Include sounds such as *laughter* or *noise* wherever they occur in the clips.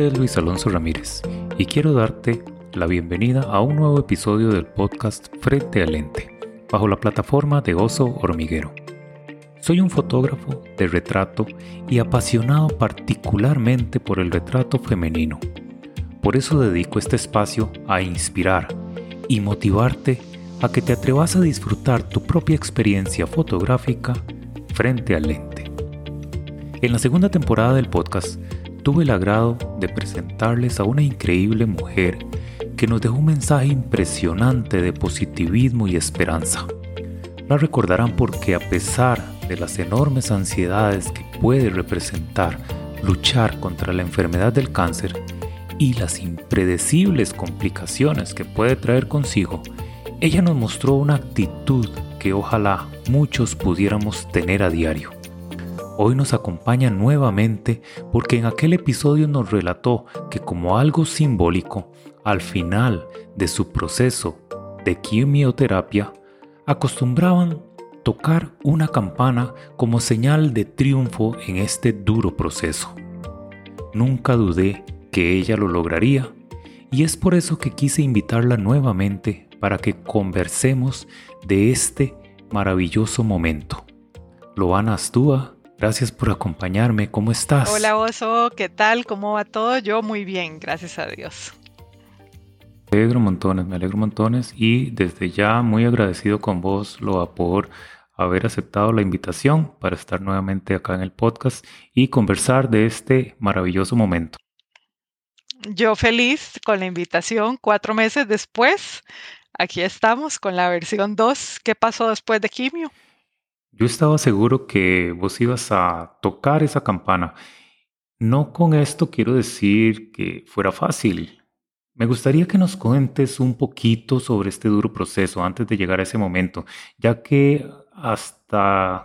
es Luis Alonso Ramírez y quiero darte la bienvenida a un nuevo episodio del podcast Frente al Lente, bajo la plataforma de Oso Hormiguero. Soy un fotógrafo de retrato y apasionado particularmente por el retrato femenino. Por eso dedico este espacio a inspirar y motivarte a que te atrevas a disfrutar tu propia experiencia fotográfica frente al lente. En la segunda temporada del podcast tuve el agrado de presentarles a una increíble mujer que nos dejó un mensaje impresionante de positivismo y esperanza. La recordarán porque a pesar de las enormes ansiedades que puede representar luchar contra la enfermedad del cáncer y las impredecibles complicaciones que puede traer consigo, ella nos mostró una actitud que ojalá muchos pudiéramos tener a diario. Hoy nos acompaña nuevamente porque en aquel episodio nos relató que como algo simbólico, al final de su proceso de quimioterapia, acostumbraban tocar una campana como señal de triunfo en este duro proceso. Nunca dudé que ella lo lograría y es por eso que quise invitarla nuevamente para que conversemos de este maravilloso momento. Loana Astúa, gracias por acompañarme. ¿Cómo estás? Hola Oso, ¿qué tal? ¿Cómo va todo? Yo muy bien, gracias a Dios. Me alegro montones, me alegro montones y desde ya muy agradecido con vos, Loa, por haber aceptado la invitación para estar nuevamente acá en el podcast y conversar de este maravilloso momento. Yo feliz con la invitación, cuatro meses después, aquí estamos con la versión 2. ¿Qué pasó después de Quimio? Yo estaba seguro que vos ibas a tocar esa campana. No con esto quiero decir que fuera fácil. Me gustaría que nos cuentes un poquito sobre este duro proceso antes de llegar a ese momento, ya que hasta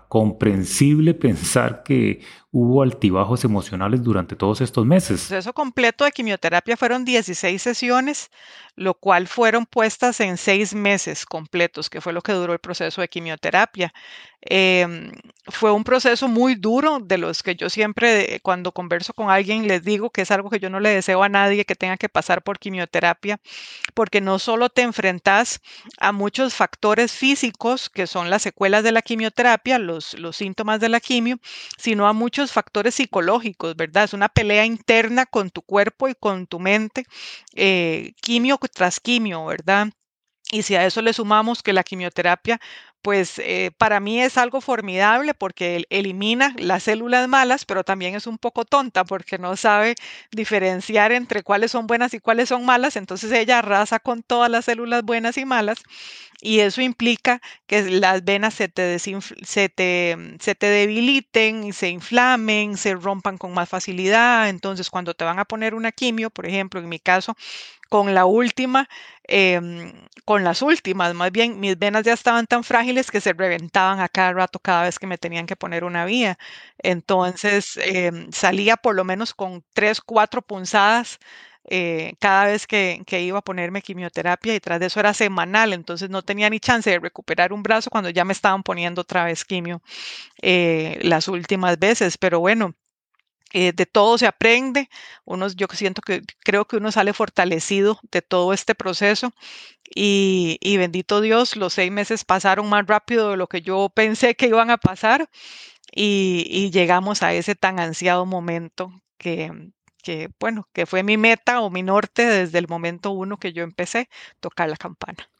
comprensible pensar que hubo altibajos emocionales durante todos estos meses. El proceso completo de quimioterapia fueron 16 sesiones, lo cual fueron puestas en seis meses completos, que fue lo que duró el proceso de quimioterapia. Em, fue un proceso muy duro, de los que yo siempre cuando converso con alguien les digo que es algo que yo no le deseo a nadie que tenga que pasar por quimioterapia, porque no solo te enfrentas a muchos factores físicos, que son las secuelas de la quimioterapia, los, los síntomas de la quimio, sino a muchos factores psicológicos, ¿verdad? Es una pelea interna con tu cuerpo y con tu mente, eh, quimio tras quimio, ¿verdad? Y si a eso le sumamos que la quimioterapia pues eh, para mí es algo formidable porque elimina las células malas, pero también es un poco tonta porque no sabe diferenciar entre cuáles son buenas y cuáles son malas. Entonces ella arrasa con todas las células buenas y malas y eso implica que las venas se te, se te, se te debiliten, se inflamen, se rompan con más facilidad. Entonces cuando te van a poner una quimio, por ejemplo, en mi caso, con la última, em, con las últimas, más bien mis venas ya estaban tan frágiles que se reventaban a cada rato cada vez que me tenían que poner una vía. Entonces em, salía por lo menos con tres, cuatro punzadas eh, cada vez que, iba a ponerme quimioterapia y tras de eso era semanal, entonces no tenía ni chance de recuperar un brazo cuando ya me estaban poniendo otra vez quimio eh, las últimas veces, pero bueno, eh, de todo se aprende. Uno, yo siento que creo que uno sale fortalecido de todo este proceso y, bendito Dios, los seis meses pasaron más rápido de lo que yo pensé que iban a pasar y, llegamos a ese tan ansiado momento que, que, bueno, que fue mi meta o mi norte desde el momento uno que yo empecé a tocar la campana.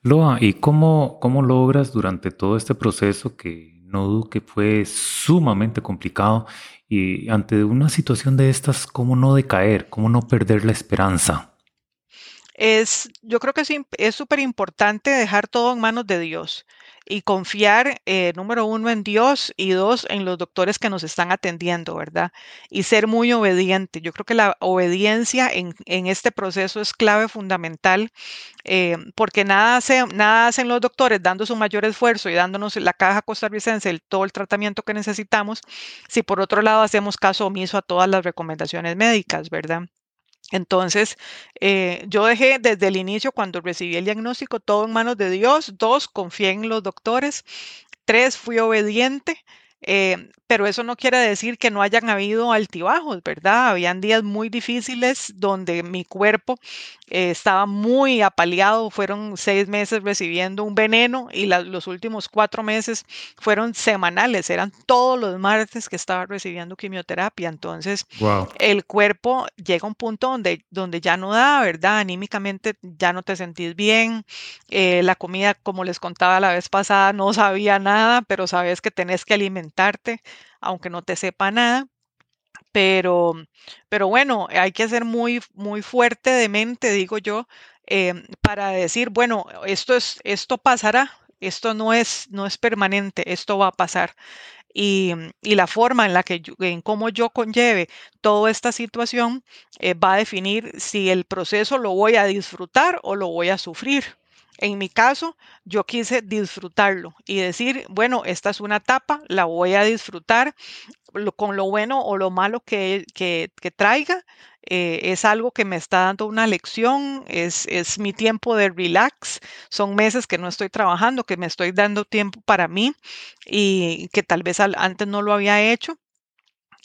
Loa, ¿y cómo, cómo logras durante todo este proceso que no dudo que fue sumamente complicado y ante una situación de estas, ¿cómo no decaer? ¿Cómo no perder la esperanza? Es, yo creo que es súper importante dejar todo en manos de Dios y confiar, eh, número uno, en Dios y dos, en los doctores que nos están atendiendo, ¿verdad? Y ser muy obediente. Yo creo que la obediencia en, este proceso es clave fundamental eh, porque nada, hace, nada hacen los doctores dando su mayor esfuerzo y dándonos la caja costarricense el, todo el tratamiento que necesitamos, si por otro lado hacemos caso omiso a todas las recomendaciones médicas, ¿verdad? Entonces, eh, yo dejé desde el inicio, cuando recibí el diagnóstico, todo en manos de Dios. Dos, confié en los doctores. Tres, fui obediente. Eh, pero eso no quiere decir que no hayan habido altibajos, ¿verdad? Habían días muy difíciles donde mi cuerpo eh, estaba muy apaleado. Fueron seis meses recibiendo un veneno y los últimos cuatro meses fueron semanales. Eran todos los martes que estaba recibiendo quimioterapia. Entonces, el cuerpo llega a un punto donde, donde ya no da, ¿verdad? Anímicamente ya no te sentís bien. Eh, la comida, como les contaba la vez pasada, no sabía nada, pero sabes que tenés que aunque no te sepa nada. Pero, pero bueno, hay que ser muy, muy fuerte de mente, digo yo, em, para decir, bueno, esto es, esto pasará, esto no es, no es permanente, esto va a pasar. Y, la forma en la que en cómo yo conlleve toda esta situación eh, va a definir si el proceso lo voy a disfrutar o lo voy a sufrir. En mi caso, yo quise disfrutarlo y decir, bueno, esta es una etapa, la voy a disfrutar con lo bueno o lo malo que, que, traiga. Eh, es algo que me está dando una lección, es, es mi tiempo de relax, son meses que no estoy trabajando, que me estoy dando tiempo para mí y que tal vez antes no lo había hecho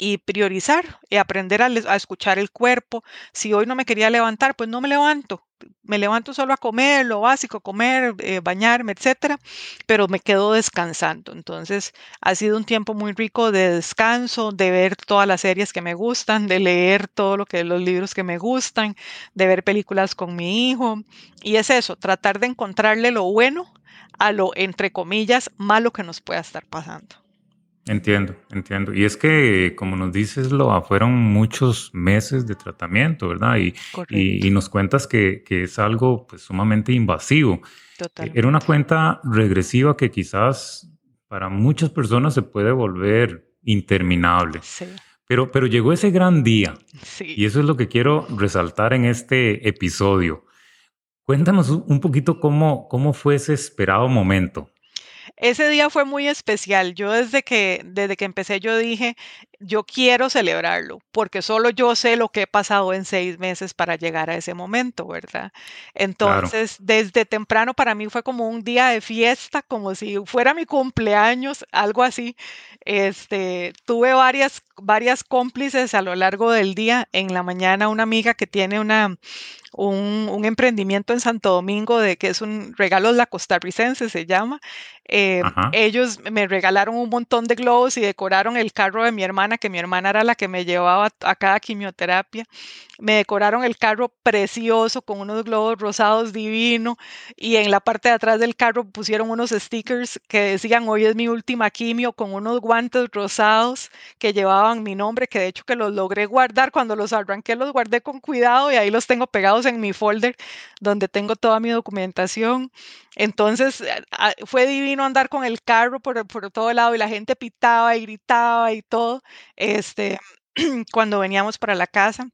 y priorizar y aprender a, escuchar el cuerpo. Si hoy no me quería levantar, pues no me levanto. Me levanto solo a comer, lo básico, comer, eh, bañarme, etcétera, pero me quedo descansando. Entonces, ha sido un tiempo muy rico de descanso, de ver todas las series que me gustan, de leer todo lo que los libros que me gustan, de ver películas con mi hijo. Y es eso, tratar de encontrarle lo bueno a lo, entre comillas, malo que nos pueda estar pasando. Entiendo, entiendo. Y es que, como nos dices, lo fueron muchos meses de tratamiento, ¿verdad? Y, y, nos cuentas que, que, es algo pues, sumamente invasivo. Total. Era una cuenta regresiva que quizás para muchas personas se puede volver interminable. Sí. Pero, pero llegó ese gran día. Sí. Y eso es lo que quiero resaltar en este episodio. Cuéntanos un poquito cómo, cómo fue ese esperado momento. Ese día fue muy especial. Yo desde que, desde que empecé, yo dije, yo quiero celebrarlo, porque solo yo sé lo que he pasado en seis meses para llegar a ese momento, ¿verdad? Entonces, desde temprano para mí fue como un día de fiesta, como si fuera mi cumpleaños, algo así. Este, tuve varias, varias cómplices a lo largo del día. En la mañana, una amiga que tiene una, un, emprendimiento en Santo Domingo de que es un regalo la costarricense, se llama. Eh, ellos me regalaron un montón de globos y decoraron el carro de mi hermana, que mi hermana era la que me llevaba a cada quimioterapia. Me decoraron el carro precioso con unos globos rosados divino y en la parte de atrás del carro pusieron unos stickers que decían hoy es mi última quimio con unos guantes rosados que llevaban mi nombre, que de hecho que los logré guardar cuando los arranqué, los guardé con cuidado y ahí los tengo pegados en mi folder donde tengo toda mi documentación. Entonces eh, ah, fue divino andar con el carro por, por todo lado y la gente pitaba y gritaba y todo, este, *clears throat* cuando veníamos para la casa.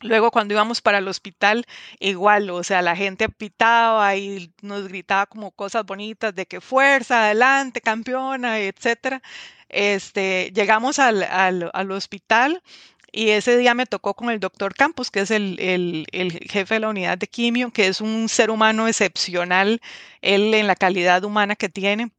Luego cuando íbamos para el hospital, igual, o sea, la gente pitaba y nos gritaba como cosas bonitas de que fuerza, adelante, campeona, etcétera. Este, llegamos al, al, al hospital y ese día me tocó con el doctor Campos, que es el, jefe de la unidad de quimio, que es un ser humano excepcional, él en la calidad humana que tiene.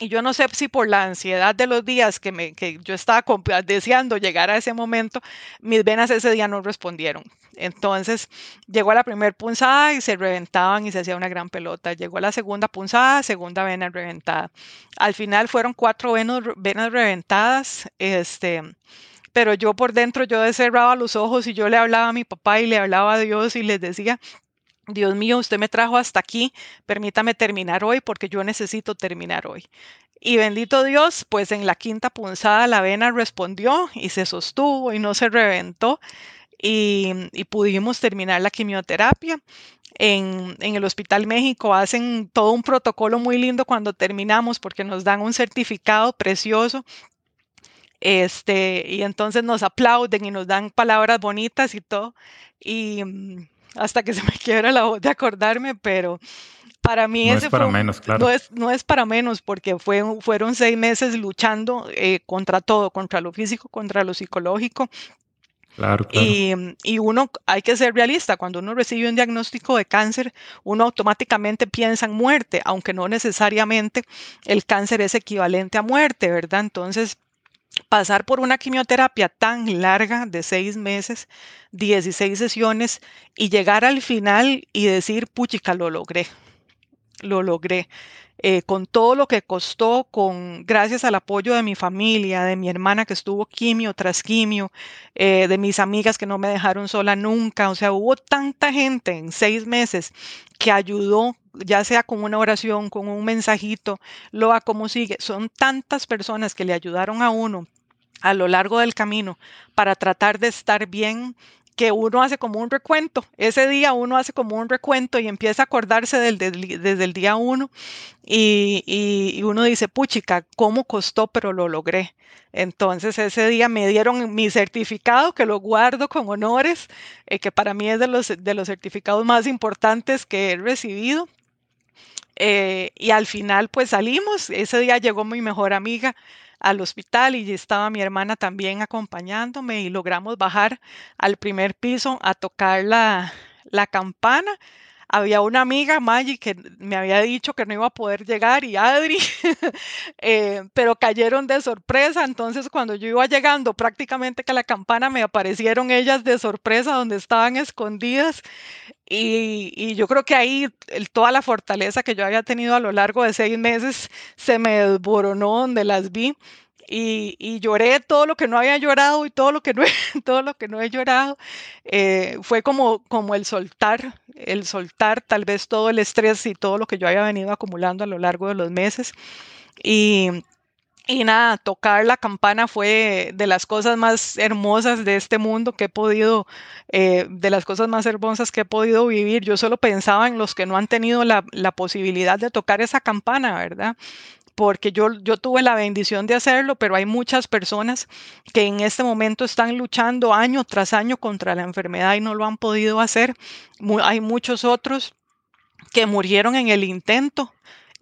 Y yo no sé si por la ansiedad de los días que, me, que yo estaba deseando llegar a ese momento, mis venas ese día no respondieron. Entonces llegó a la primera punzada y se reventaban y se hacía una gran pelota. Llegó a la segunda punzada, segunda vena reventada. Al final fueron cuatro venas, venas reventadas. Este, pero yo por dentro yo cerraba los ojos y yo le hablaba a mi papá y le hablaba a Dios y les decía, Dios mío, usted me trajo hasta aquí, permítame terminar hoy porque yo necesito terminar hoy. Y bendito Dios, pues en la quinta punzada la vena respondió y se sostuvo y no se reventó y, pudimos terminar la quimioterapia. En, en, el Hospital México hacen todo un protocolo muy lindo cuando terminamos porque nos dan un certificado precioso este, y entonces nos aplauden y nos dan palabras bonitas y todo. Y mm, hasta que se me *laughs* quiebra la voz de acordarme, pero para mí no es para menos, claro. no, es, no es para menos porque fue, fueron seis meses luchando eh, contra todo, contra lo físico, contra lo psicológico. Claro, claro. Y, y, uno, hay que ser realista, cuando uno recibe un diagnóstico de cáncer, uno automáticamente piensa en muerte, aunque no necesariamente el cáncer es equivalente a muerte, ¿verdad? Entonces, pasar por una quimioterapia tan larga de seis meses, 16 sesiones, y llegar al final y decir, puchica, lo logré, lo logré. Eh, con todo lo que costó, con gracias al apoyo de mi familia, de mi hermana que estuvo quimio tras quimio, eh, de mis amigas que no me dejaron sola nunca. O sea, hubo tanta gente en seis meses que ayudó, ya sea con una oración, con un mensajito, lo a cómo sigue. Son tantas personas que le ayudaron a uno a lo largo del camino para tratar de estar bien que uno hace como un recuento. Ese día uno hace como un recuento y empieza a acordarse desde el día uno y, y, uno dice, puchica, ¿cómo costó? Pero lo logré. Entonces ese día me dieron mi certificado, que lo guardo con honores, eh, que para mí es de los, de los certificados más importantes que he recibido. Eh, y al final pues salimos, ese día llegó mi mejor amiga al hospital y estaba mi hermana también acompañándome y logramos bajar al primer piso a tocar la, la campana había una amiga, Maggie, que me había dicho que no iba a poder llegar y Adri, *laughs* eh, pero cayeron de sorpresa. Entonces, cuando yo iba llegando prácticamente que la campana, me aparecieron ellas de sorpresa donde estaban escondidas. Y, y yo creo que ahí toda la fortaleza que yo había tenido a lo largo de seis meses se me desboronó donde las vi y, lloré todo lo que no había llorado y todo lo que no, *laughs* todo lo que no he llorado. Eh, fue como, como el soltar, el soltar tal vez todo el estrés y todo lo que yo había venido acumulando a lo largo de los meses. Y, y nada, tocar la campana fue de las cosas más hermosas de este mundo que he podido, eh, de las cosas más hermosas que he podido vivir. Yo solo pensaba en los que no han tenido la, posibilidad de tocar esa campana, ¿verdad? porque yo tuve la bendición de hacerlo, pero hay muchas personas que en este momento están luchando año tras año contra la enfermedad y no lo han podido hacer. hay muchos otros que murieron en el intento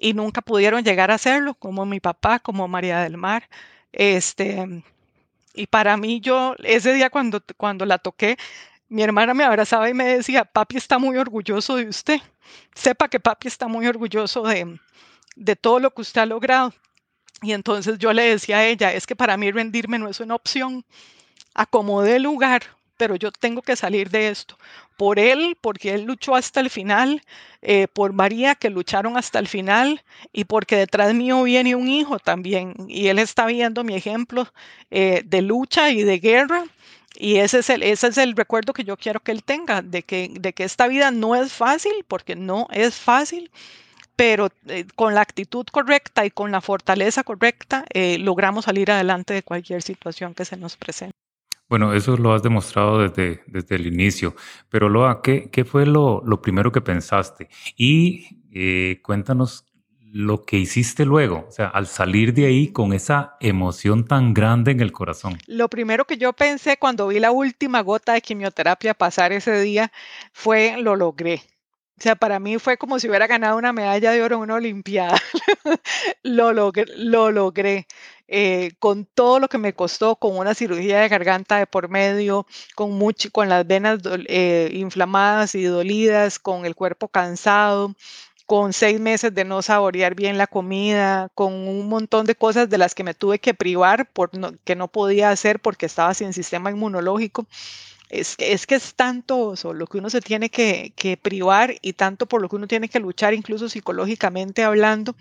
y nunca pudieron llegar a hacerlo, como mi papá, como María del Mar. Este, y para mí, yo, ese día cuando, cuando la toqué, mi hermana me abrazaba y me decía, papi está muy orgulloso de usted. Sepa que papi está muy orgulloso de, de todo lo que usted ha logrado. Y entonces yo le decía a ella, es que para mí rendirme no es una opción. Acomodé el lugar, pero yo tengo que salir de esto. Por él, porque él luchó hasta el final, eh, por María, que lucharon hasta el final, y porque detrás mío viene un hijo también, y él está viendo mi ejemplo eh, de lucha y de guerra. Y ese es, el, recuerdo que yo quiero que él tenga, de que, de que esta vida no es fácil, porque no es fácil, pero eh, con la actitud correcta y con la fortaleza correcta eh, logramos salir adelante de cualquier situación que se nos presente. Bueno, eso lo has demostrado desde, desde el inicio, pero Loa, ¿qué, qué fue lo, lo, primero que pensaste? Y eh, cuéntanos lo que hiciste luego, o sea, al salir de ahí con esa emoción tan grande en el corazón. Lo primero que yo pensé cuando vi la última gota de quimioterapia pasar ese día fue, lo logré. O sea, para mí fue como si hubiera ganado una medalla de oro en una Olimpiada. *laughs* lo logré, lo logré. Eh, con todo lo que me costó, con una cirugía de garganta de por medio, con, mucho, con las venas eh, inflamadas y dolidas, con el cuerpo cansado, con seis meses de no saborear bien la comida, con un montón de cosas de las que me tuve que privar por que no podía hacer porque estaba sin sistema inmunológico es, es que es tanto lo que uno se tiene que, privar y tanto por lo que uno tiene que luchar, incluso psicológicamente hablando.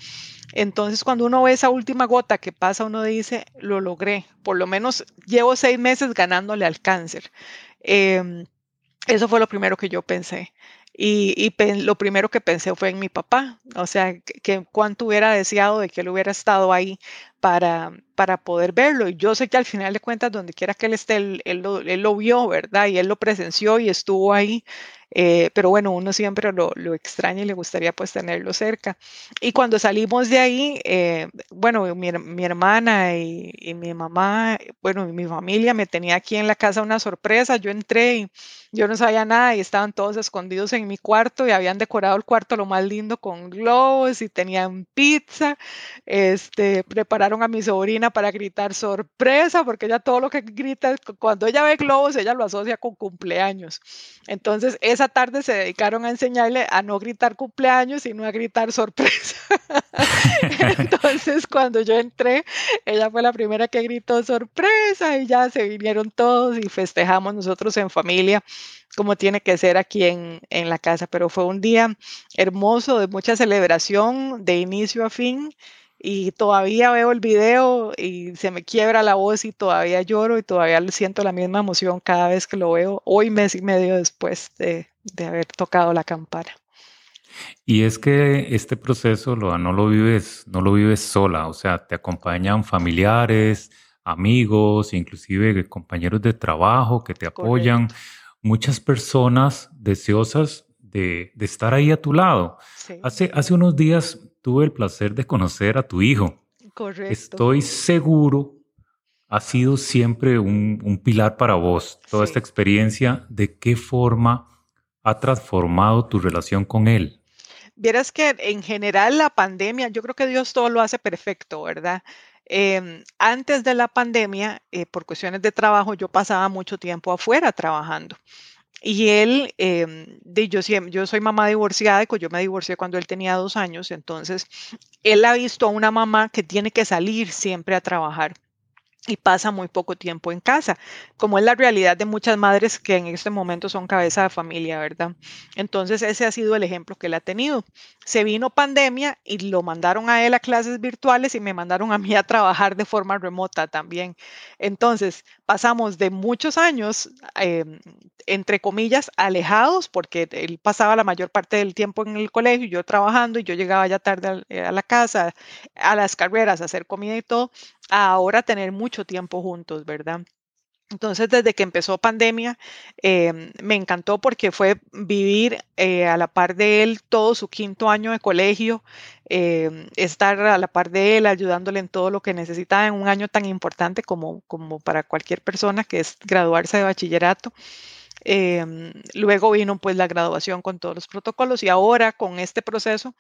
Entonces, cuando uno ve esa última gota que pasa, uno dice, lo logré, por lo menos llevo seis meses ganándole al cáncer. Em, eso fue lo primero que yo pensé. Y, lo primero que pensé fue en mi papá, o sea, que, cuánto hubiera deseado de que él hubiera estado ahí para, para poder verlo. Y yo sé que al final de cuentas, donde quiera que él esté, él, lo, vio, ¿verdad? Y él lo presenció y estuvo ahí. Eh, pero bueno, uno siempre lo, extraña y le gustaría pues tenerlo cerca. Y cuando salimos de ahí, eh, bueno, mi, hermana y, y, mi mamá, bueno, mi familia me tenía aquí en la casa una sorpresa. Yo entré y yo no sabía nada y estaban todos escondidos en mi cuarto y habían decorado el cuarto lo más lindo con globos y tenían pizza. Este, prepararon a mi sobrina para gritar sorpresa, porque ella todo lo que grita, cuando ella ve globos, ella lo asocia con cumpleaños. Entonces, esa tarde se dedicaron a enseñarle a no gritar cumpleaños, sino a gritar sorpresa. *laughs* *laughs* Entonces, cuando yo entré, ella fue la primera que gritó sorpresa y ya se vinieron todos y festejamos nosotros en familia como tiene que ser aquí en, en la casa. Pero fue un día hermoso, de mucha celebración, de inicio a fin y todavía veo el video y se me quiebra la voz y todavía lloro y todavía siento la misma emoción cada vez que lo veo, hoy mes y medio después de, de haber tocado la campana. Y es que este proceso lo, no lo vives, no lo vives sola, o sea, te acompañan familiares, amigos, inclusive compañeros de trabajo que te apoyan, muchas personas deseosas de, de, estar ahí a tu lado. Hace, hace unos días tuve el placer de conocer a tu hijo. Correcto. Estoy seguro ha sido siempre un, un pilar para vos, toda esta experiencia, de qué forma ha transformado tu relación con él. Vieras que en general la pandemia, yo creo que Dios todo lo hace perfecto, ¿verdad? Em, antes de la pandemia, eh, por cuestiones de trabajo, yo pasaba mucho tiempo afuera trabajando. Y él, eh, yo, yo soy mamá divorciada, yo me divorcié cuando él tenía dos años, entonces él ha visto a una mamá que tiene que salir siempre a trabajar y pasa muy poco tiempo en casa, como es la realidad de muchas madres que en este momento son cabeza de familia, ¿verdad? Entonces ese ha sido el ejemplo que él ha tenido. Se vino pandemia y lo mandaron a él a clases virtuales y me mandaron a mí a trabajar de forma remota también. Entonces pasamos de muchos años, em, entre comillas, alejados, porque él pasaba la mayor parte del tiempo en el colegio, yo trabajando y yo llegaba ya tarde a la casa, a las carreras, a hacer comida y todo, a ahora tener mucho tiempo juntos, ¿verdad? Entonces, desde que empezó pandemia, em, me encantó porque fue vivir eh, a la par de él todo su quinto año de colegio, em, estar a la par de él, ayudándole en todo lo que necesitaba en un año tan importante como, como para cualquier persona, que es graduarse de bachillerato. Em, luego vino pues la graduación con todos los protocolos y ahora con este proceso,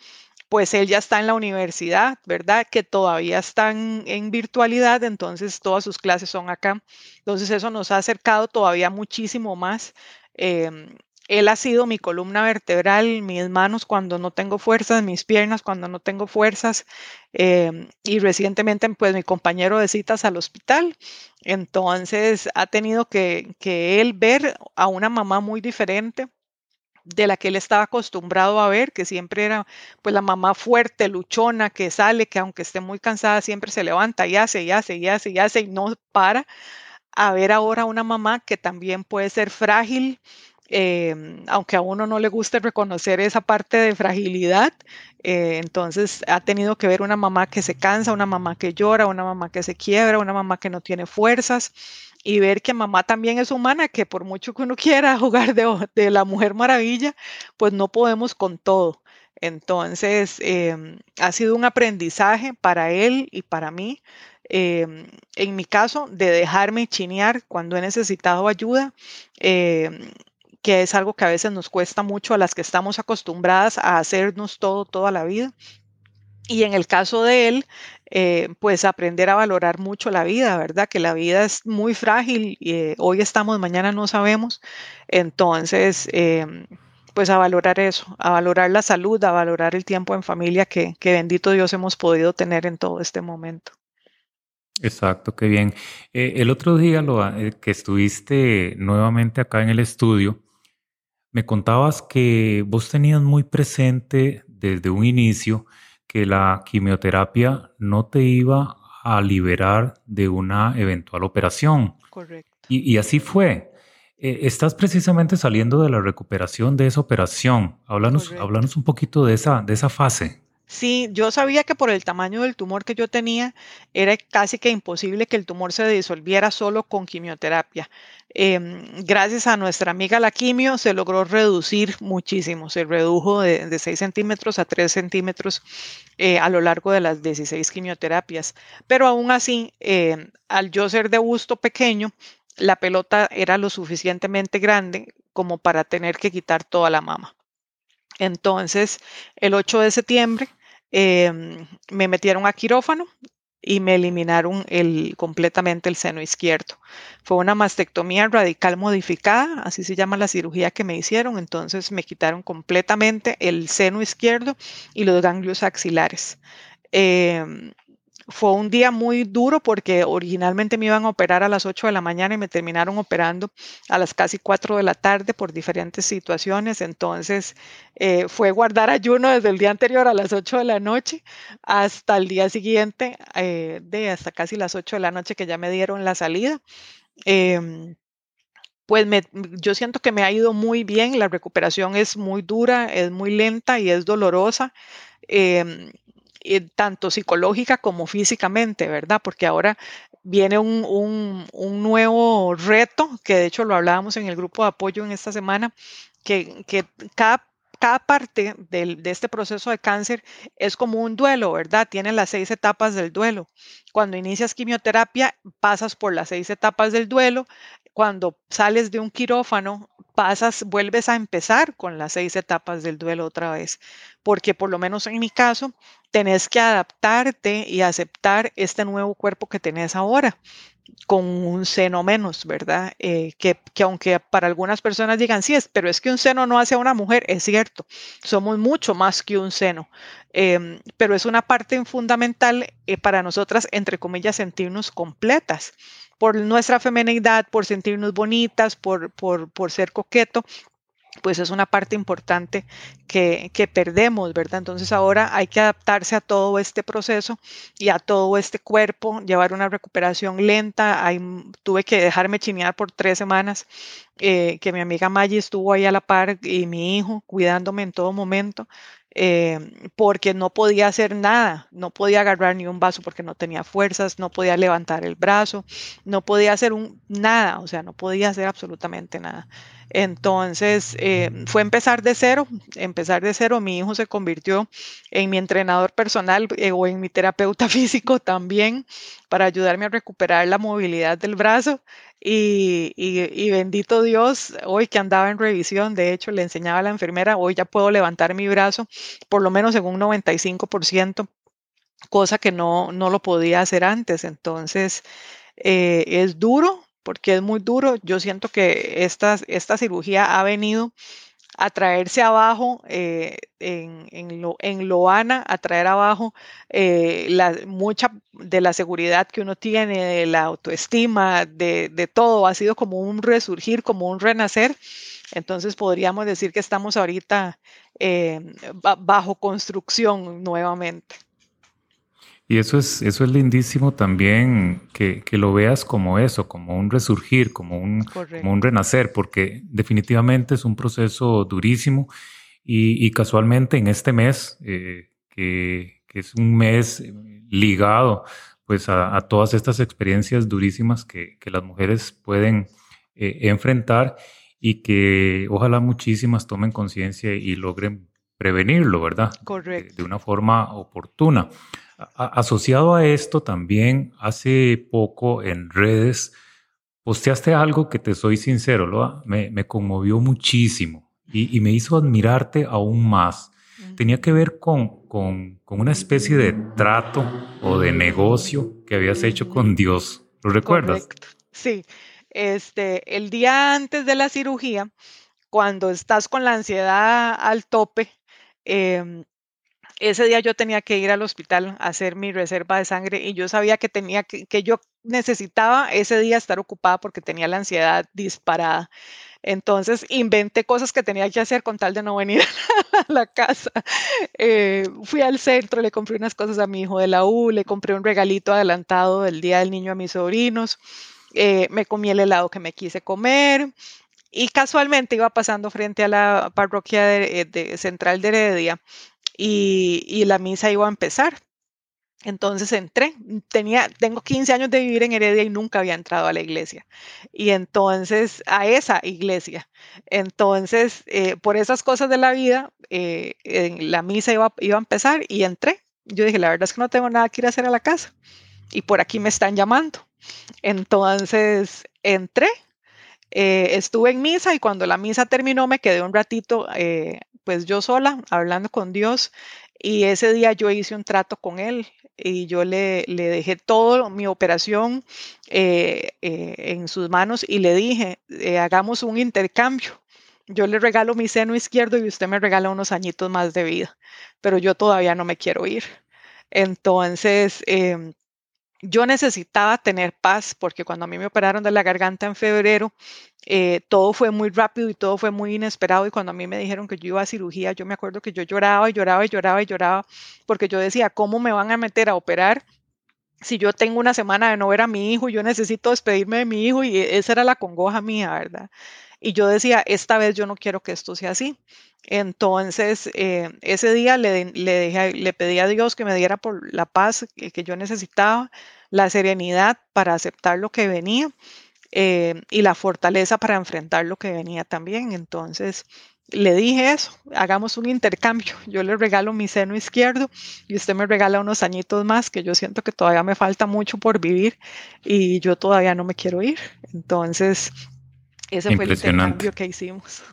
pues él ya está en la universidad, ¿verdad? Que todavía están en virtualidad, entonces todas sus clases son acá. Entonces eso nos ha acercado todavía muchísimo más. Em, él ha sido mi columna vertebral, mis manos cuando no tengo fuerzas, mis piernas cuando no tengo fuerzas. Em, y recientemente, pues mi compañero de citas al hospital. Entonces ha tenido que, que él ver a una mamá muy diferente de la que él estaba acostumbrado a ver, que siempre era pues la mamá fuerte, luchona, que sale, que aunque esté muy cansada, siempre se levanta y hace y hace y hace y hace y no para, a ver ahora una mamá que también puede ser frágil, Em, aunque a uno no le guste reconocer esa parte de fragilidad, eh, entonces ha tenido que ver una mamá que se cansa, una mamá que llora, una mamá que se quiebra, una mamá que no tiene fuerzas y ver que mamá también es humana, que por mucho que uno *laughs* quiera jugar de, la mujer maravilla, pues no podemos con todo. Entonces, em, ha sido un aprendizaje para él y para mí. Em, en mi caso, de dejarme chinear cuando he necesitado ayuda que es algo que a veces nos cuesta mucho a las que estamos acostumbradas a hacernos todo toda la vida. Y en el caso de él, eh, pues aprender a valorar mucho la vida, ¿verdad? Que la vida es muy frágil eh, hoy estamos, mañana no sabemos. Entonces, em, pues a valorar eso, a valorar la salud, a valorar el tiempo en familia que, que bendito Dios hemos podido tener en todo este momento. Exacto, qué bien. Eh, el otro día lo, que estuviste nuevamente acá en el estudio, me contabas que vos tenías muy presente desde un inicio que la quimioterapia no te iba a liberar de una eventual operación. Correcto. Y, así fue. Eh, estás precisamente saliendo de la recuperación de esa operación. Háblanos, háblanos un poquito de esa, de esa fase. Sí, yo sabía que por el tamaño del tumor que yo tenía, era casi que imposible que el tumor se disolviera solo con quimioterapia. Em, gracias a nuestra amiga la quimio se logró reducir muchísimo, se redujo de, 6 centímetros a 3 centímetros eh, a lo largo de las 16 quimioterapias. Pero aún así, em, al yo ser de gusto pequeño, la pelota era lo suficientemente grande como para tener que quitar toda la mama. Entonces, el 8 de septiembre em, me metieron a quirófano y me eliminaron el, completamente el seno izquierdo. Fue una mastectomía radical modificada, así se llama la cirugía que me hicieron. Entonces me quitaron completamente el seno izquierdo y los ganglios axilares. Em, fue un día muy duro porque originalmente me iban a operar a las 8 de la mañana y me terminaron operando a las casi 4 de la tarde por diferentes situaciones. Entonces eh, fue guardar ayuno desde el día anterior a las 8 de la noche hasta el día siguiente, eh, de hasta casi las 8 de la noche que ya me dieron la salida. Em, pues yo siento que me ha ido muy bien, la recuperación es muy dura, es muy lenta y es dolorosa. Em, eh, tanto psicológica como físicamente, ¿verdad? Porque ahora viene un, nuevo reto, que de hecho lo hablábamos en el grupo de apoyo en esta semana, que, cada cada parte de este proceso de cáncer es como un duelo, ¿verdad? Tiene las seis etapas del duelo. Cuando inicias quimioterapia, pasas por las seis etapas del duelo. Cuando sales de un quirófano, pasas, vuelves a empezar con las seis etapas del duelo otra vez, porque por lo menos en mi caso, tenés que adaptarte y aceptar este nuevo cuerpo que tenés ahora con un seno menos, ¿verdad? Eh, que, aunque para algunas personas digan, sí, es, pero es que un seno no hace a una mujer, es cierto, somos mucho más que un seno, em, pero es una parte fundamental eh, para nosotras, entre comillas, sentirnos completas por nuestra feminidad, por sentirnos bonitas, por, por, por ser coqueto, pues es una parte importante que, que, perdemos, ¿verdad? Entonces ahora hay que adaptarse a todo este proceso y a todo este cuerpo, llevar una recuperación lenta. tuve que dejarme chinear por tres semanas, eh, que mi amiga Maggie estuvo ahí a la par y mi hijo cuidándome en todo momento. Eh, porque no podía hacer nada, no podía agarrar ni un vaso porque no tenía fuerzas, no podía levantar el brazo, no podía hacer un, nada, o sea, no podía hacer absolutamente nada. Entonces, eh, fue empezar de cero, empezar de cero. Mi hijo se convirtió en mi entrenador personal eh, o en mi terapeuta *laughs* físico también para ayudarme a recuperar la movilidad del brazo. Y, bendito Dios, hoy que andaba en revisión, de hecho, le enseñaba a la enfermera, hoy ya puedo levantar mi brazo por lo menos en un 95%, cosa que no, no lo podía hacer antes. Entonces, eh, es duro, porque es muy duro. Yo siento que esta, esta cirugía ha venido a traerse abajo eh, en, en, lo, en Loana, a traer abajo eh, la, mucha de la seguridad que uno tiene, de la autoestima, de, de, todo. Ha sido como un resurgir, como un renacer. Entonces podríamos decir que estamos ahorita eh, bajo construcción nuevamente. Y eso es, eso es lindísimo también que, lo veas como eso, como un resurgir, como un, como un renacer, porque definitivamente es un proceso durísimo. Y, casualmente en este mes, eh, que, es un mes ligado pues a, todas estas experiencias durísimas que, las mujeres pueden eh, enfrentar y que ojalá muchísimas tomen conciencia y logren prevenirlo, ¿verdad? Correcto. de una forma oportuna asociado a esto también, hace poco en redes, posteaste algo que te soy sincero, me, conmovió muchísimo y, me hizo admirarte aún más. Tenía que ver con, con, una especie de trato o de negocio que habías hecho con Dios. ¿Lo recuerdas? Sí, este, el día antes de la cirugía, cuando estás con la ansiedad al tope, eh, ese día yo tenía que ir al hospital a hacer mi reserva de sangre y yo sabía que tenía que, que yo necesitaba ese día estar ocupada porque tenía la ansiedad disparada. Entonces inventé cosas que tenía que hacer con tal de no venir *laughs* a la casa. Eh, fui al centro, le compré unas cosas a mi hijo de la U, le compré un regalito adelantado del Día del Niño a mis sobrinos, eh, me comí el helado que me quise comer y casualmente iba pasando frente a la parroquia de, central de Heredia y, la misa iba a empezar. Entonces entré, tenía, tengo 15 años de vivir en Heredia y nunca había entrado a la iglesia. Y entonces, a esa iglesia. Entonces, eh, por esas cosas de la vida, eh, la misa iba, iba a empezar y entré. Yo dije, la verdad es que no tengo nada que ir a hacer a la casa. Y por aquí me están llamando. Entonces, entré Eh, estuve en misa y cuando la misa terminó me quedé un ratito, eh, pues yo sola, hablando con Dios. Y ese día yo hice un trato con él y yo le, le dejé toda mi operación eh, en sus manos y le dije, hagamos un intercambio. Yo le regalo mi seno izquierdo y usted me regala unos añitos más de vida, pero yo todavía no me quiero ir. Entonces, em, yo necesitaba tener paz porque cuando a mí me operaron de la garganta en febrero, eh, todo fue muy rápido y todo fue muy inesperado. Y cuando a mí me dijeron que yo iba a cirugía, yo me acuerdo que yo lloraba y lloraba y lloraba y lloraba porque yo decía, ¿cómo me van a meter a operar? Si yo tengo una semana de no ver a mi hijo, yo necesito despedirme de mi hijo y esa era la congoja mía, ¿verdad? Y yo decía, esta vez yo no quiero que esto sea así. Entonces, eh, ese día le, le, le, pedí a Dios que me diera por la paz que, yo necesitaba, la serenidad para aceptar lo que venía eh, y la fortaleza para enfrentar lo que venía también. Entonces, le dije eso, hagamos un intercambio. *laughs* Yo le regalo mi seno izquierdo y usted me regala unos añitos más que yo siento que todavía me falta mucho por vivir y yo todavía no me quiero ir. Entonces, ese fue el intercambio que hicimos.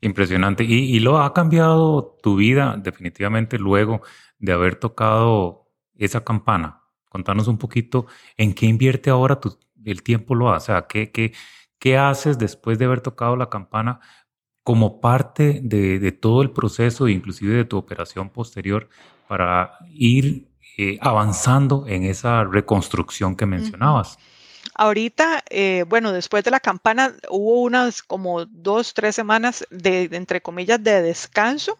Impresionante. Y, lo ha cambiado tu vida definitivamente luego de haber tocado esa campana. Contanos un poquito en qué invierte ahora tu, el tiempo lo hace. O sea, ¿qué, qué, qué haces después de haber tocado la campana como parte de, todo el proceso, inclusive de tu operación posterior, para ir eh, avanzando en esa reconstrucción que mencionabas? Ahorita, eh, bueno, después de la campana hubo unas como dos, tres semanas de, entre comillas, de descanso.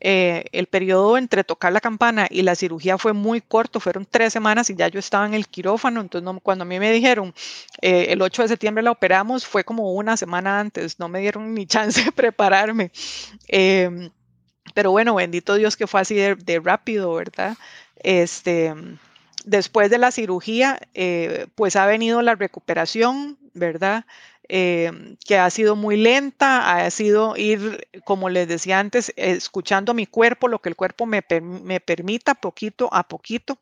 Eh, el periodo entre tocar la campana y la cirugía fue muy corto, fueron tres semanas y ya yo estaba en el quirófano, entonces cuando a mí me dijeron eh, el 8 de septiembre la operamos, fue como una semana antes, no me dieron ni *laughs* chance de prepararme. Em, pero bueno, bendito Dios que fue así de, de rápido, ¿verdad? Este, después de la cirugía, eh, pues ha venido la recuperación, ¿verdad? Eh, que ha sido muy lenta, ha sido ir, como les decía antes, escuchando mi cuerpo, lo que el cuerpo me, me permita poquito a poquito,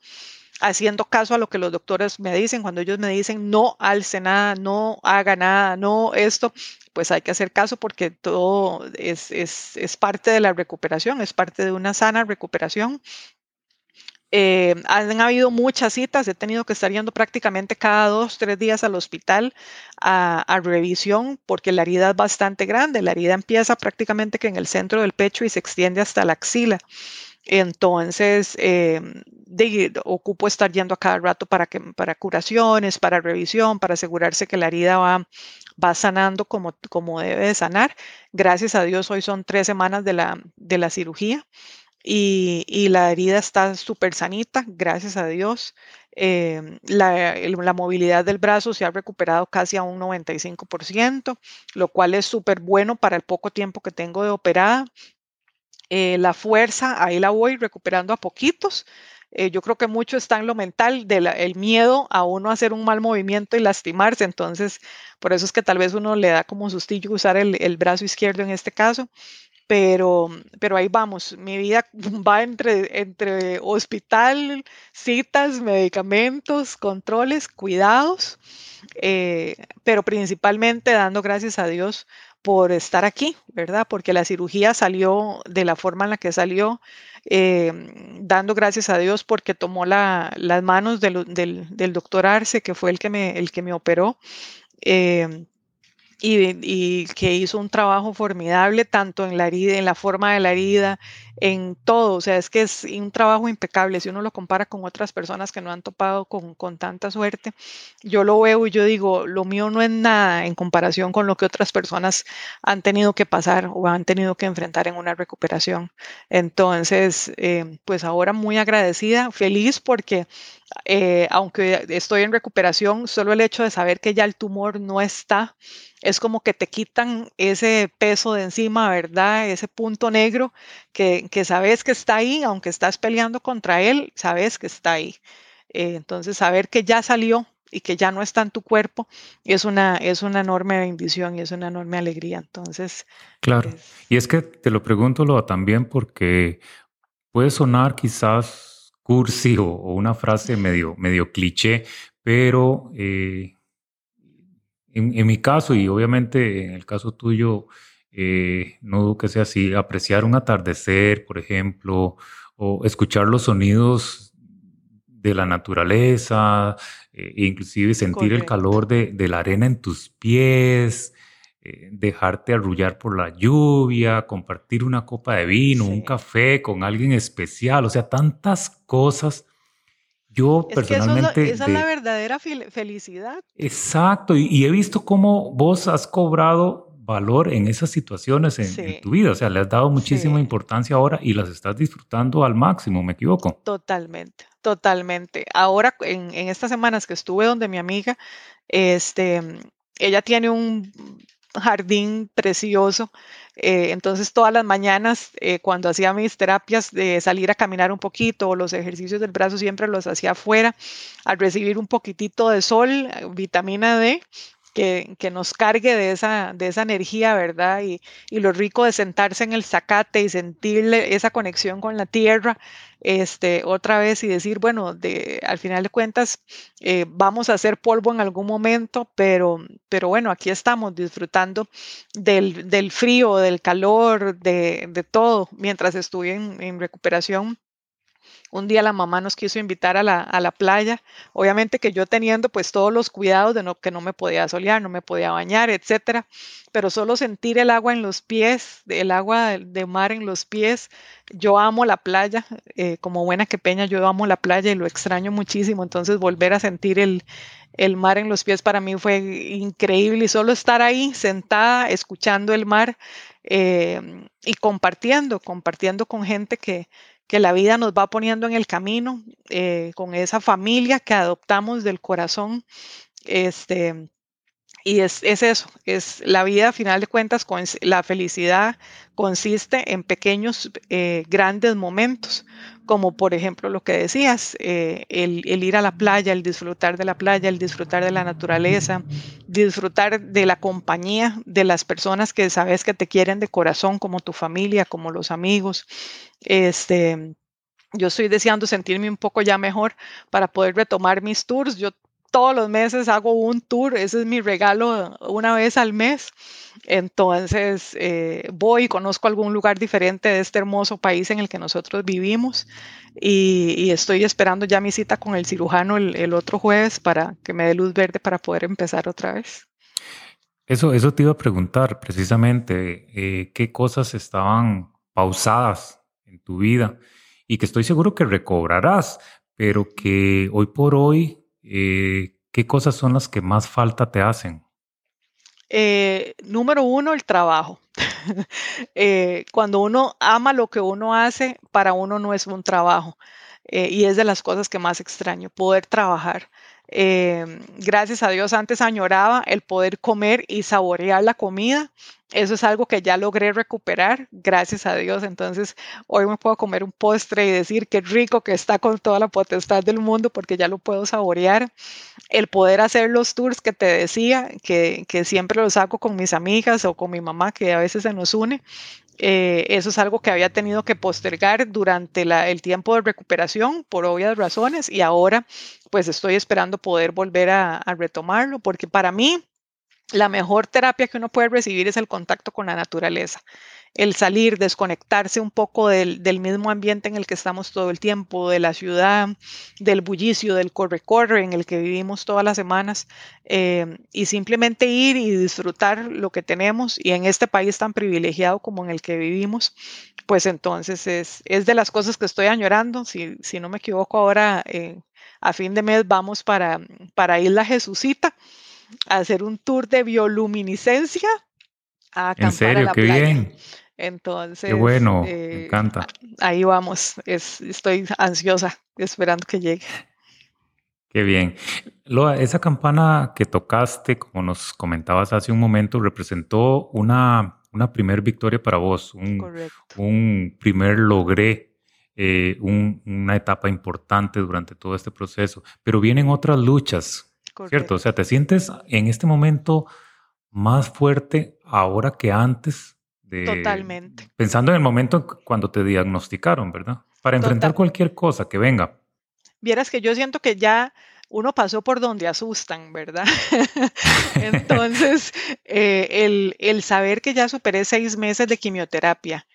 haciendo caso a lo que los doctores me dicen, cuando ellos me dicen no alce nada, no haga nada, no esto, pues hay que hacer caso porque todo es, es, es parte de la recuperación, es parte de una sana recuperación eh, han habido muchas citas, he tenido que estar yendo prácticamente cada dos, tres días al hospital a, revisión porque la herida es bastante grande. La herida empieza prácticamente que en el centro del pecho y se extiende hasta la axila. Entonces, eh, ocupo estar yendo a cada rato para, que, para curaciones, para revisión, para asegurarse que la herida va, va sanando como, como debe de sanar. Gracias a Dios, hoy son tres semanas de la, de la cirugía y, la herida está súper sanita, gracias a Dios. Em, la, la, movilidad del brazo se ha recuperado casi a un 95%, lo cual es súper bueno para el poco tiempo que tengo de operada. Eh, la fuerza, ahí la voy recuperando a poquitos. Eh, yo creo que mucho está en lo mental, del miedo a uno hacer un mal movimiento y lastimarse. Entonces, por eso es que tal vez uno le da como sustillo usar el, el brazo izquierdo en este caso pero, pero ahí vamos, mi vida *laughs* va entre, entre hospital, citas, medicamentos, controles, cuidados, eh, pero principalmente dando gracias a Dios por estar aquí, ¿verdad? Porque la cirugía salió de la forma en la que salió, eh, dando gracias a Dios porque tomó la, las manos del, del, del, doctor Arce, que fue el que me, el que me operó. Eh, y, que hizo un trabajo formidable tanto en la herida, en la forma de la herida, en todo. O sea, es que es un trabajo impecable. Si uno lo compara con otras personas que no han topado con, con tanta suerte, yo lo veo y yo digo, lo mío no es nada en comparación con lo que otras personas han tenido que pasar o han tenido que enfrentar en una recuperación. Entonces, eh, pues ahora muy agradecida, feliz porque eh, aunque estoy en recuperación, solo el hecho de saber que ya el tumor no está, es como que te quitan ese peso de encima, ¿verdad? Ese punto negro que, sabes que está ahí, aunque estás peleando contra él, sabes que está ahí. Eh, entonces, saber que ya salió y que ya no está en tu cuerpo es una, es una enorme bendición y es una enorme alegría. Entonces. Claro. Y es que te lo pregunto también porque puede sonar quizás cursi o, una frase medio, medio cliché, pero eh, en, mi caso y obviamente en el caso tuyo, eh, no dudo que sea así, apreciar un atardecer, por ejemplo, o escuchar los sonidos de la naturaleza, eh, inclusive sentir el calor de, la arena en tus pies, eh, dejarte arrullar por la lluvia, compartir una copa de vino, un café con alguien especial, o sea, tantas cosas yo personalmente... esa es la verdadera felicidad. Exacto, y, he visto cómo vos has cobrado valor en esas situaciones en, tu vida, o sea, le has dado muchísima importancia ahora y las estás disfrutando al máximo, ¿me equivoco? Totalmente, totalmente. Ahora, en, en estas semanas que estuve donde mi amiga, este, ella tiene un jardín precioso. Eh, entonces todas las mañanas eh, cuando hacía mis terapias de salir a caminar un poquito o los ejercicios del brazo siempre los hacía afuera, al recibir un poquitito de sol, vitamina D, que, nos cargue de esa, de esa energía, ¿verdad? Y, lo rico de sentarse en el zacate y sentirle esa conexión con la tierra, este, otra vez y decir, bueno, de, al final de cuentas, eh, vamos a hacer polvo en algún momento, pero, pero bueno, aquí estamos disfrutando del, frío, del calor, de, todo, mientras estuve en recuperación un día la mamá nos quiso invitar a la, playa, obviamente que yo teniendo pues todos los cuidados de no, que no me podía solear, no me podía bañar, etcétera, pero solo sentir el agua en los pies, el agua de mar en los pies, yo amo la playa, eh, como buena que peña, yo amo la playa y lo extraño muchísimo, entonces volver a sentir el, mar en los pies para mí fue increíble y solo estar ahí sentada escuchando el mar eh, y compartiendo, compartiendo con gente que, que la vida nos va poniendo en el camino eh, con esa familia que adoptamos del corazón. Este, y es, eso, es la vida a final de cuentas, con, la felicidad consiste en pequeños, eh, grandes momentos, como por ejemplo lo que decías, eh, el, ir a la playa, el disfrutar de la playa, el disfrutar de la naturaleza, disfrutar de la compañía de las personas que sabes que te quieren de corazón, como tu familia, como los amigos. Este, yo estoy deseando sentirme un poco ya mejor para poder retomar mis tours. Yo todos los meses hago un tour, ese es mi regalo una vez al mes. Entonces eh, voy y conozco algún lugar diferente de este hermoso país en el que nosotros vivimos y, estoy esperando ya mi cita con el cirujano el, otro jueves para que me dé luz verde para poder empezar otra vez. Eso, eso te iba a preguntar precisamente, eh, ¿qué cosas estaban pausadas en tu vida y que estoy seguro que recobrarás, pero que hoy por hoy eh, ¿qué cosas son las que más falta te hacen? Eh, número uno, el trabajo. *laughs* Eh, cuando uno ama lo que uno hace, para uno no es un trabajo. y es de las cosas que más extraño, poder trabajar. Gracias a Dios antes añoraba el poder comer y saborear la comida eso es algo que ya logré recuperar, gracias a Dios. Entonces, hoy me puedo comer un postre y decir qué rico que está con toda la potestad del mundo porque ya lo puedo saborear. El poder hacer los tours que te decía, que, siempre los hago con mis amigas o con mi mamá, que a veces se nos une. Eh, eso es algo que había tenido que postergar durante el tiempo de recuperación por obvias razones y ahora pues estoy esperando poder volver a retomarlo porque para mí la mejor terapia que uno puede recibir es el contacto con la naturaleza, el salir, desconectarse un poco del, mismo ambiente en el que estamos todo el tiempo, de la ciudad, del bullicio, del corre-corre en el que vivimos todas las semanas, eh, y simplemente ir y disfrutar lo que tenemos y en este país tan privilegiado como en el que vivimos, pues entonces es, es de las cosas que estoy añorando. Si, si no me equivoco, ahora eh, a fin de mes vamos para, para Isla Jesucita hacer un tour de bioluminiscencia a acampar ¿En serio? la Qué bien. Entonces, Qué bueno, me eh, encanta. Ahí vamos, estoy ansiosa esperando que llegue. Qué bien. Loa, esa campana que tocaste, como nos comentabas hace un momento, representó una, una primer victoria para vos, un, un primer logré, eh, una etapa importante durante todo este proceso. Pero vienen otras luchas ¿Cierto? O sea, te sientes en este momento más fuerte ahora que antes de... Totalmente. Pensando en el momento cuando te diagnosticaron, ¿verdad? Para enfrentar cualquier cosa que venga. Vieras que yo siento que ya uno pasó por donde asustan, ¿verdad? *laughs* *laughs* Entonces, eh, el, el saber que ya superé seis meses de quimioterapia,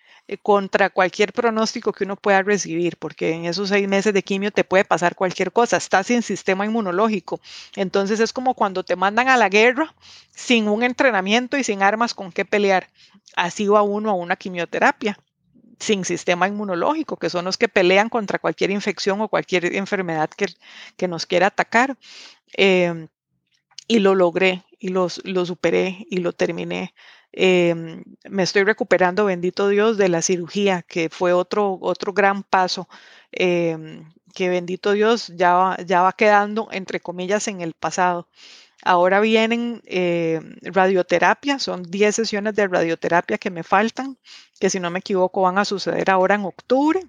contra cualquier pronóstico que uno pueda recibir, porque en esos seis meses de quimio te puede pasar cualquier cosa, estás sin sistema inmunológico. Entonces es como cuando te mandan a la guerra sin un entrenamiento y sin armas con qué pelear. Así va uno a una quimioterapia sin sistema inmunológico, que son los que pelean contra cualquier infección o cualquier enfermedad que, que nos quiera atacar. Em, y lo logré y lo superé y lo terminé. Em, me estoy recuperando, bendito Dios, de la cirugía, que fue otro, otro gran paso, em, que bendito Dios ya va, ya va quedando, entre comillas, en el pasado. Ahora vienen eh, radioterapia, son 10 sesiones de radioterapia que me faltan, que si no me equivoco van a suceder ahora en octubre.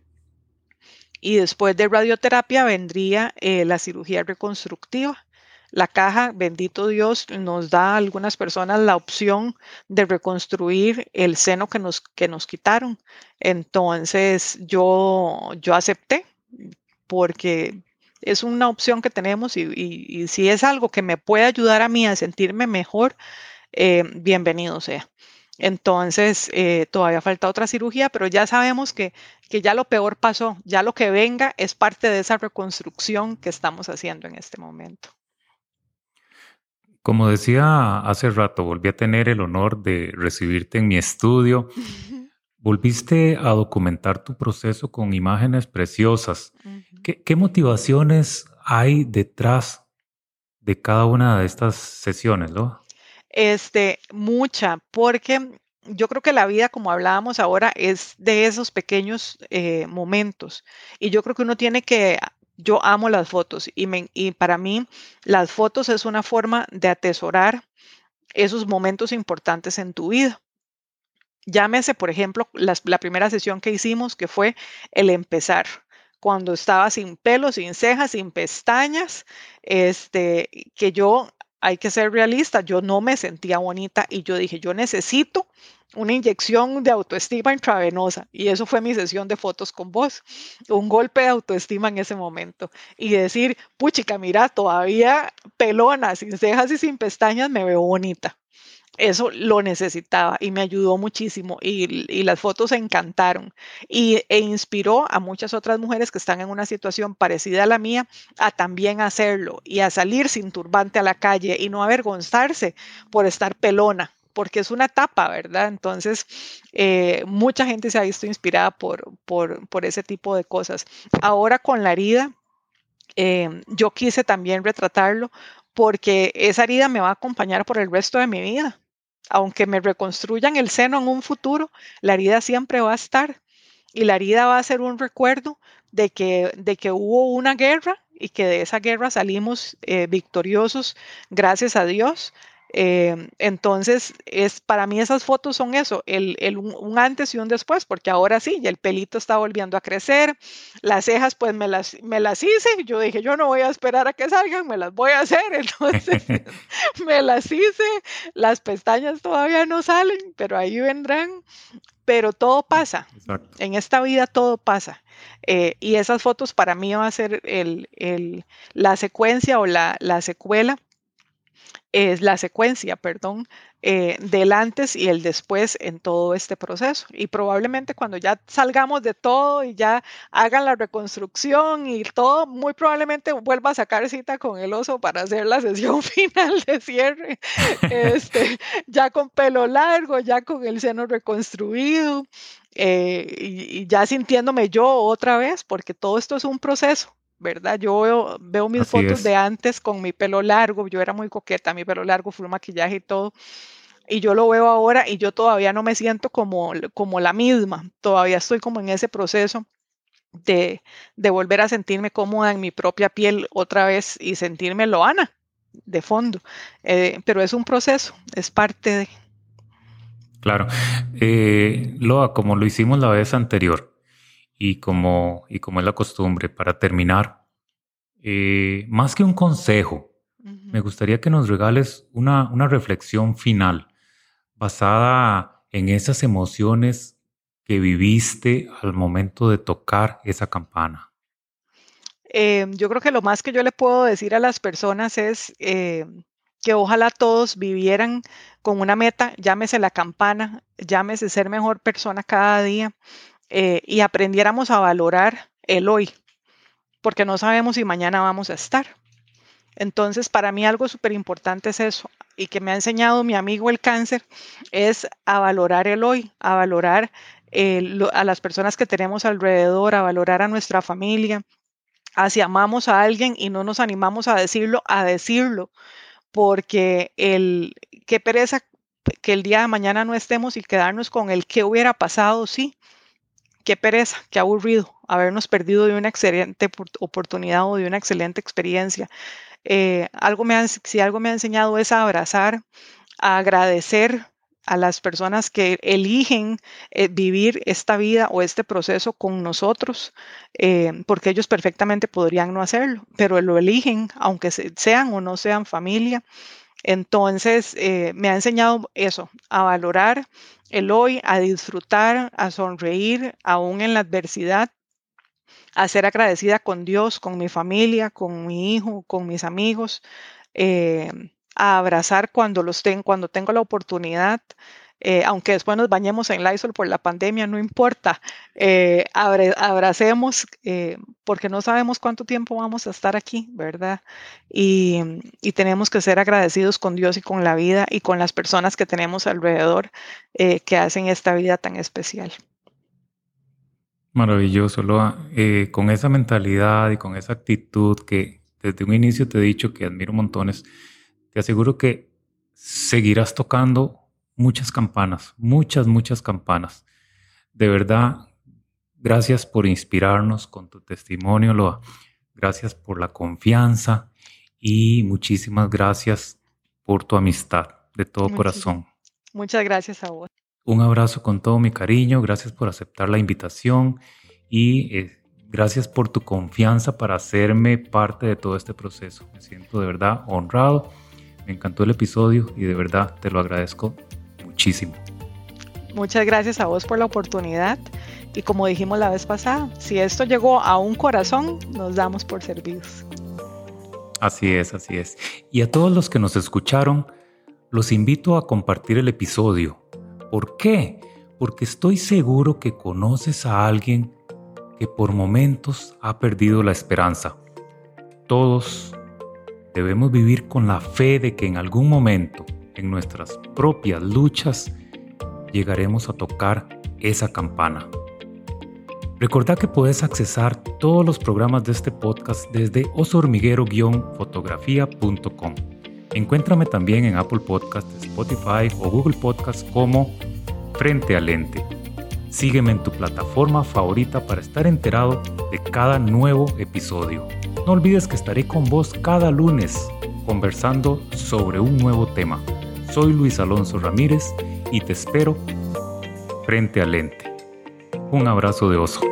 Y después de radioterapia vendría eh, la cirugía reconstructiva la caja, bendito Dios, nos da a algunas personas la opción de reconstruir el seno que nos, que nos quitaron. Entonces yo, yo acepté porque es una opción que tenemos y, si es algo que me puede ayudar a mí a sentirme mejor, eh, bienvenido sea. Entonces, eh, todavía falta otra cirugía, pero ya sabemos que, que ya lo peor pasó, ya lo que venga es parte de esa reconstrucción que estamos haciendo en este momento. Como decía hace rato, volví a tener el honor de recibirte en mi estudio. *laughs* Volviste a documentar tu proceso con imágenes preciosas. ¿Qué, motivaciones hay detrás de cada una de estas sesiones, ¿no? Este, mucha, porque yo creo que la vida, como hablábamos ahora, es de esos pequeños eh, momentos. Y yo creo que uno tiene que yo amo las fotos y, para mí las fotos es una forma de atesorar esos momentos importantes en tu vida. Llámese, por ejemplo, la primera sesión que hicimos, que fue el empezar, cuando estaba sin pelo, sin cejas, sin pestañas, este, que yo, hay que ser realista, yo no me sentía bonita y yo dije, yo necesito una inyección de autoestima intravenosa. Y eso fue mi sesión de fotos con vos. Un golpe de autoestima en ese momento. Y decir, puchica, mira, todavía pelona, sin cejas y sin pestañas, me veo bonita. Eso lo necesitaba y me ayudó muchísimo y, las fotos encantaron y, e inspiró a muchas otras mujeres que están en una situación parecida a la mía a también hacerlo y a salir sin turbante a la calle y no avergonzarse por estar pelona, porque es una etapa, ¿verdad? Entonces, eh, mucha gente se ha visto inspirada por, por, ese tipo de cosas. Ahora con la herida, em, yo quise también retratarlo porque esa herida me va a acompañar por el resto de mi vida. Aunque me reconstruyan el seno en un futuro, la herida siempre va a estar y la herida va a ser un recuerdo de que, de que hubo una guerra y que de esa guerra salimos eh, victoriosos, gracias a Dios. Eh, entonces, es, para mí esas fotos son eso, el, un, antes y un después, porque ahora sí, el pelito está volviendo a crecer, las cejas pues me las, me las hice, yo dije, yo no voy a esperar a que salgan, me las voy a hacer, *laughs* entonces *laughs* me las hice, las pestañas todavía no salen, pero ahí vendrán, pero todo pasa, en esta vida todo pasa. Eh, y esas fotos para mí va a ser el, el, la secuencia o la, la secuela es la secuencia, perdón, eh, del antes y el después en todo este proceso. Y probablemente cuando ya salgamos de todo y ya hagan la reconstrucción y todo, muy probablemente vuelva a sacar cita con el oso para hacer la *laughs* sesión final de cierre, este, *laughs* ya con pelo largo, ya con el seno reconstruido. Eh, y ya sintiéndome yo otra vez, porque todo esto es un proceso. ¿Verdad? Yo veo, mis fotos de antes con mi pelo largo, yo era muy coqueta, mi pelo largo, full maquillaje y todo. Y yo lo veo ahora y yo todavía no me siento como, como la misma, todavía estoy como en ese proceso de, de volver a sentirme cómoda en mi propia piel otra vez y sentirme loana de fondo. Eh, pero es un proceso, es parte de... Claro. Eh, Loa, como lo hicimos la vez anterior, y como, y como es la costumbre, para terminar, eh, más que un consejo, me gustaría que nos regales una, una reflexión final basada en esas emociones que viviste al momento de tocar esa campana. Eh, yo creo que lo más que yo le puedo decir a las personas es eh, que ojalá todos vivieran con una meta, llámese la campana, llámese ser mejor persona cada día eh, y aprendiéramos a valorar el hoy, porque no sabemos si mañana vamos a estar. Entonces, para mí algo súper importante es eso, y que me ha enseñado mi amigo el cáncer, es a valorar el hoy, a valorar a las personas que tenemos alrededor, a valorar a nuestra familia, a si amamos a alguien y no nos animamos a decirlo, a decirlo, porque el qué pereza que el día de mañana no estemos y quedarnos con el qué hubiera pasado, sí. Qué pereza, qué aburrido habernos perdido de una excelente oportunidad o de una excelente experiencia. Eh, algo me si algo me ha enseñado es a abrazar, a agradecer a las personas que eligen eh, vivir esta vida o este proceso con nosotros, eh, porque ellos perfectamente podrían no hacerlo, pero lo eligen, aunque sean o no sean familia. Entonces, eh, me ha enseñado eso, a valorar el hoy, a disfrutar, a sonreír, aún en la adversidad, a ser agradecida con Dios, con mi familia, con mi hijo, con mis amigos a abrazar cuando los tengo, cuando tengo la oportunidad. Eh, aunque después nos bañemos en Lysol por la pandemia, no importa, eh, abracemos, eh, porque no sabemos cuánto tiempo vamos a estar aquí, ¿verdad? Y, y, tenemos que ser agradecidos con Dios y con la vida y con las personas que tenemos alrededor que hacen esta vida tan especial. Maravilloso, Loa. con esa mentalidad y con esa actitud que desde un inicio te he dicho que admiro montones, te aseguro que seguirás tocando muchas campanas, muchas, muchas campanas. De verdad, gracias por inspirarnos con tu testimonio, Loa. Gracias por la confianza y muchísimas gracias por tu amistad de todo corazón. Muchas gracias a vos. Un abrazo con todo mi cariño, gracias por aceptar la invitación y eh, gracias por tu confianza para hacerme parte de todo este proceso. Me siento de verdad honrado me encantó el episodio y de verdad te lo agradezco muchísimo. Muchas gracias a vos por la oportunidad. Y como dijimos la vez pasada, si esto llegó a un corazón, nos damos por servidos. Así es, así es. Y a todos los que nos escucharon, los invito a compartir el episodio. ¿Por qué? Porque estoy seguro que conoces a alguien que por momentos ha perdido la esperanza. Todos debemos vivir con la fe de que en algún momento, en nuestras propias luchas, llegaremos a tocar esa campana. Recordá que puedes accesar todos los programas de este podcast desde osormiguero-fotografía.com. Encuéntrame también en Apple Podcasts, Spotify o Google Podcasts como Frente a Lente. Sígueme en tu plataforma favorita para estar enterado de cada nuevo episodio. No olvides que estaré con vos cada lunes conversando sobre un nuevo tema. Soy Luis Alonso Ramírez y te espero frente al lente. Un abrazo de oso.